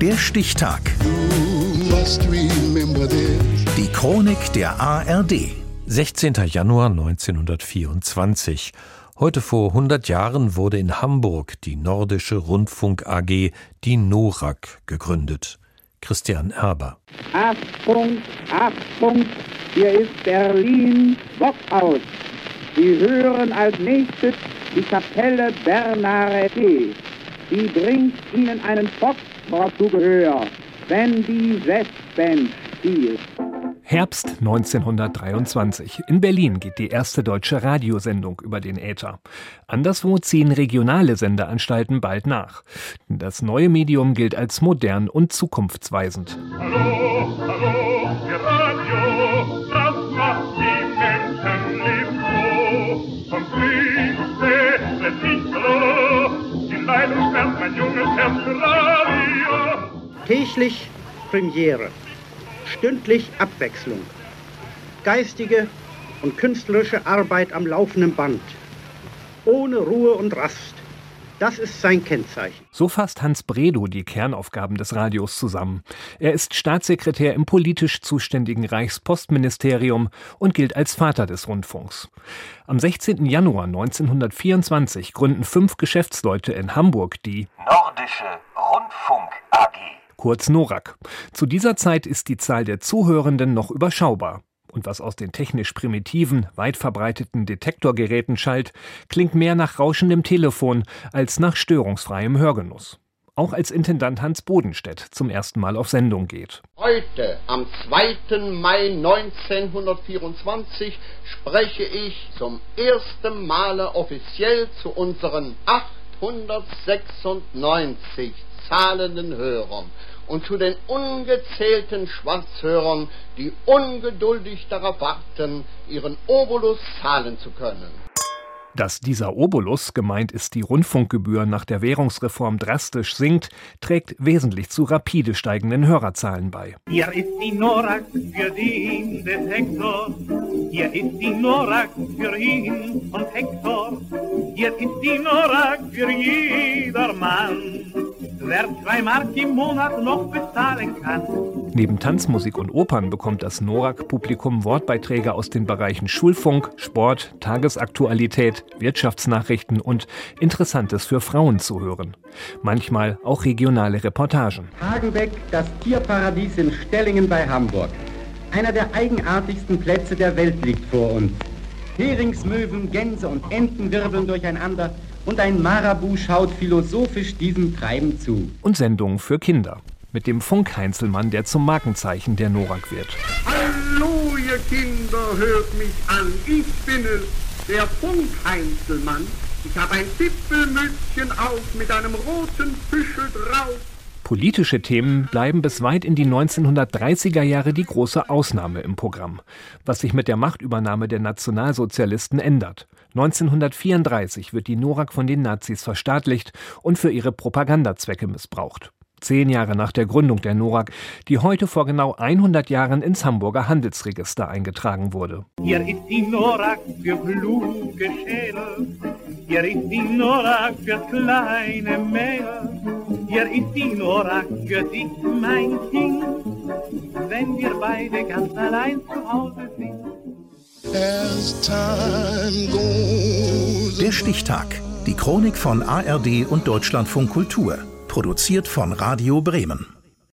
Der Stichtag. Die Chronik der ARD. 16. Januar 1924. Heute vor 100 Jahren wurde in Hamburg die Nordische Rundfunk AG, die NORAG, gegründet. Christian Erber. Achtung, Achtung, hier ist Berlin, Bock aus. Sie hören als nächstes die Kapelle Bernarete. Sie bringt Ihnen einen Foxtrot zu Gehör, wenn die Westband spielt. Herbst 1923. In Berlin geht die erste deutsche Radiosendung über den Äther. Anderswo ziehen regionale Sendeanstalten bald nach. Das neue Medium gilt als modern und zukunftsweisend. Hallo, Täglich Premiere stündlich Abwechslung, geistige und künstlerische Arbeit am laufenden Band, ohne Ruhe und Rast. Das ist sein Kennzeichen. So fasst Hans Bredow die Kernaufgaben des Radios zusammen. Er ist Staatssekretär im politisch zuständigen Reichspostministerium und gilt als Vater des Rundfunks. Am 16. Januar 1924 gründen fünf Geschäftsleute in Hamburg die Nordische Rundfunk AG kurz NORAK. Zu dieser Zeit ist die Zahl der Zuhörenden noch überschaubar. Und was aus den technisch primitiven, weit verbreiteten Detektorgeräten schallt, klingt mehr nach rauschendem Telefon als nach störungsfreiem Hörgenuss. Auch als Intendant Hans Bodenstedt zum ersten Mal auf Sendung geht. Heute, am 2. Mai 1924, spreche ich zum ersten Male offiziell zu unseren 896 zahlenden Hörern und zu den ungezählten Schwarzhörern, die ungeduldig darauf warten, ihren Obolus zahlen zu können. Dass dieser Obolus, gemeint ist die Rundfunkgebühr nach der Währungsreform drastisch sinkt, trägt wesentlich zu rapide steigenden Hörerzahlen bei. Hier ist die Norak für den Detektor, hier ist die Norak für ihn und Hector, hier ist die Norak für jedermann wer zwei Mark im Monat noch bezahlen kann. Neben Tanzmusik und Opern bekommt das Norak-Publikum Wortbeiträge aus den Bereichen Schulfunk, Sport, Tagesaktualität, Wirtschaftsnachrichten und Interessantes für Frauen zu hören. Manchmal auch regionale Reportagen. Hagenbeck, das Tierparadies in Stellingen bei Hamburg. Einer der eigenartigsten Plätze der Welt liegt vor uns. Heringsmöwen, Gänse und Enten wirbeln durcheinander und ein Marabu schaut philosophisch diesem Treiben zu. Und Sendungen für Kinder. Mit dem Funkheinzelmann, der zum Markenzeichen der Norak wird. Hallo, ihr Kinder, hört mich an. Ich bin es, der Funkheinzelmann. Ich habe ein Zipfelmützchen auf mit einem roten Büschel drauf. Politische Themen bleiben bis weit in die 1930er Jahre die große Ausnahme im Programm, was sich mit der Machtübernahme der Nationalsozialisten ändert. 1934 wird die Norak von den Nazis verstaatlicht und für ihre Propagandazwecke missbraucht. Zehn Jahre nach der Gründung der NORAG, die heute vor genau 100 Jahren ins Hamburger Handelsregister eingetragen wurde. Hier ist die NORAG für kluge Schädel, hier ist die NORAG für kleine Mädel, hier ist die NORAG für dich, mein Kind, wenn wir beide ganz allein zu Hause sind. Der Stichtag. Die Chronik von ARD und Deutschlandfunk Kultur. Produziert von Radio Bremen.